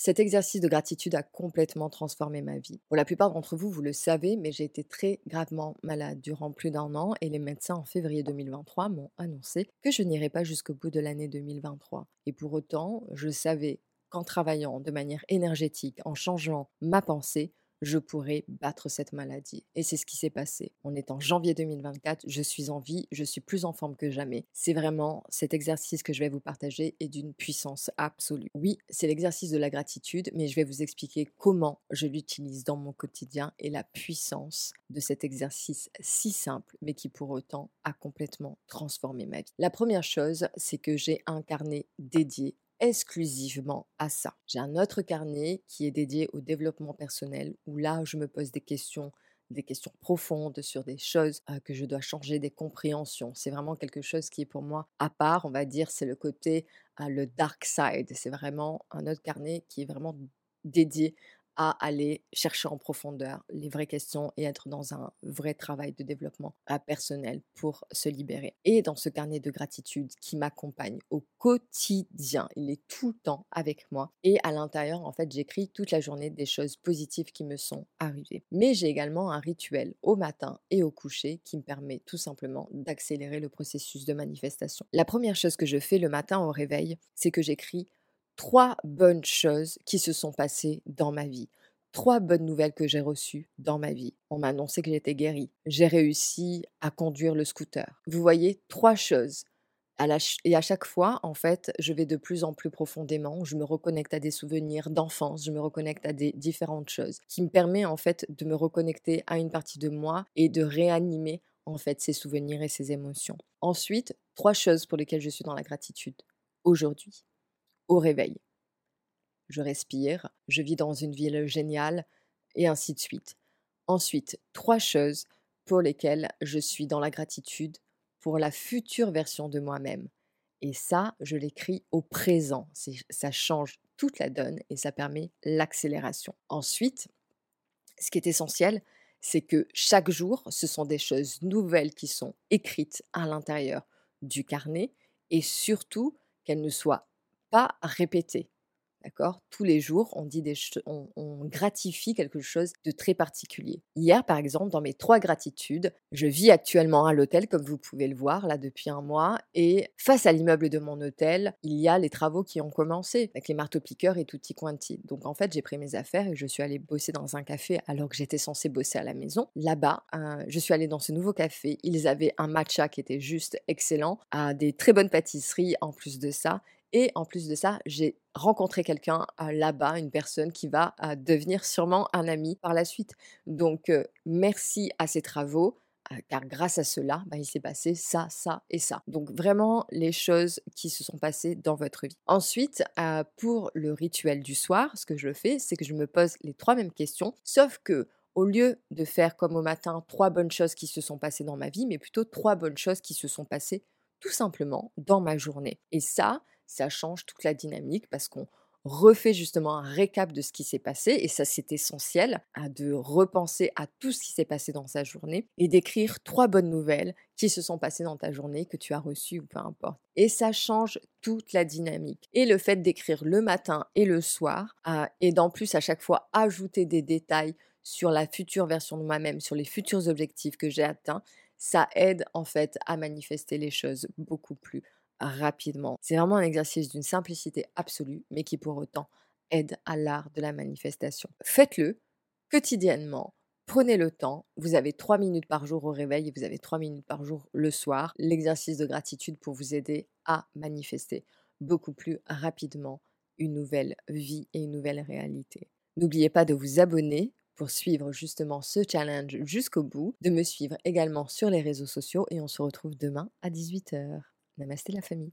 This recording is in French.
Cet exercice de gratitude a complètement transformé ma vie. Pour la plupart d'entre vous, vous le savez, mais j'ai été très gravement malade durant plus d'un an et les médecins en février 2023 m'ont annoncé que je n'irais pas jusqu'au bout de l'année 2023. Et pour autant, je savais qu'en travaillant de manière énergétique, en changeant ma pensée, je pourrais battre cette maladie. Et c'est ce qui s'est passé. On est en janvier 2024, je suis en vie, je suis plus en forme que jamais. C'est vraiment cet exercice que je vais vous partager est d'une puissance absolue. Oui, c'est l'exercice de la gratitude, mais je vais vous expliquer comment je l'utilise dans mon quotidien et la puissance de cet exercice si simple, mais qui pour autant a complètement transformé ma vie. La première chose, c'est que j'ai un carnet dédié exclusivement à ça. J'ai un autre carnet qui est dédié au développement personnel où là je me pose des questions des questions profondes sur des choses que je dois changer, des compréhensions. C'est vraiment quelque chose qui est pour moi à part, on va dire, c'est le côté, le dark side. C'est vraiment un autre carnet qui est vraiment dédié à aller chercher en profondeur les vraies questions et être dans un vrai travail de développement personnel pour se libérer. Et dans ce carnet de gratitude qui m'accompagne au quotidien, il est tout le temps avec moi. Et à l'intérieur, en fait, j'écris toute la journée des choses positives qui me sont arrivées. Mais j'ai également un rituel au matin et au coucher qui me permet tout simplement d'accélérer le processus de manifestation. La première chose que je fais le matin au réveil, c'est que j'écris trois bonnes choses qui se sont passées dans ma vie. Trois bonnes nouvelles que j'ai reçues dans ma vie. On m'a annoncé que j'étais guérie. J'ai réussi à conduire le scooter. Vous voyez, trois choses. et à chaque fois, en fait, je vais de plus en plus profondément. Je me reconnecte à des souvenirs d'enfance, je me reconnecte à des différentes choses, qui me permet en fait de me reconnecter à une partie de moi et de réanimer en fait ces souvenirs et ces émotions. Ensuite, trois choses pour lesquelles je suis dans la gratitude aujourd'hui au réveil. Je respire, je vis dans une ville géniale, et ainsi de suite. Ensuite, trois choses pour lesquelles je suis dans la gratitude pour la future version de moi-même. Et ça, je l'écris au présent. Ça change toute la donne et ça permet l'accélération. Ensuite, ce qui est essentiel, c'est que chaque jour, ce sont des choses nouvelles qui sont écrites à l'intérieur du carnet et surtout qu'elles ne soient pas répéter. D'accord? Tous les jours, on, dit des on, on, gratifie quelque chose de très particulier. Hier, par exemple, dans mes trois gratitudes, je vis actuellement à l'hôtel, comme vous pouvez le voir, là, depuis un mois. Et face à l'immeuble de mon hôtel, il y a les travaux qui ont commencé, avec les marteaux-piqueurs et tutti quanti. Donc, en fait, j'ai pris mes affaires et je suis allée bosser dans un café alors que j'étais censée bosser à la maison. Là-bas, euh, je suis allée dans ce nouveau café. Ils avaient un matcha qui était juste excellent, à des très bonnes pâtisseries en plus de ça. Et en plus de ça, j'ai rencontré quelqu'un là-bas, une personne qui va devenir sûrement un ami par la suite. Donc, merci à ces travaux, car grâce à cela, bah, il s'est passé ça, ça et ça. Donc, vraiment, les choses qui se sont passées dans votre vie. Ensuite, pour le rituel du soir, ce que je fais, c'est que je me pose les trois mêmes questions, sauf que au lieu de faire comme au matin trois bonnes choses qui se sont passées dans ma vie, mais plutôt trois bonnes choses qui se sont passées tout simplement dans ma journée. Et ça, ça change toute la dynamique parce qu'on refait justement un récap de ce qui s'est passé et ça c'est essentiel à de repenser à tout ce qui s'est passé dans sa journée et d'écrire trois bonnes nouvelles qui se sont passées dans ta journée que tu as reçues ou peu importe. Et ça change toute la dynamique. Et le fait d'écrire le matin et le soir et d'en plus à chaque fois ajouter des détails sur la future version de moi-même sur les futurs objectifs que j'ai atteints ça aide en fait à manifester les choses beaucoup plus rapidement. C'est vraiment un exercice d'une simplicité absolue, mais qui pour autant aide à l'art de la manifestation. Faites-le quotidiennement. Prenez le temps, vous avez trois minutes par jour au réveil et vous avez trois minutes par jour le soir, l'exercice de gratitude pour vous aider à manifester beaucoup plus rapidement une nouvelle vie et une nouvelle réalité. N'oubliez pas de vous abonner pour suivre justement ce challenge jusqu'au bout, de me suivre également sur les réseaux sociaux et on se retrouve demain à 18h. Namasté la famille.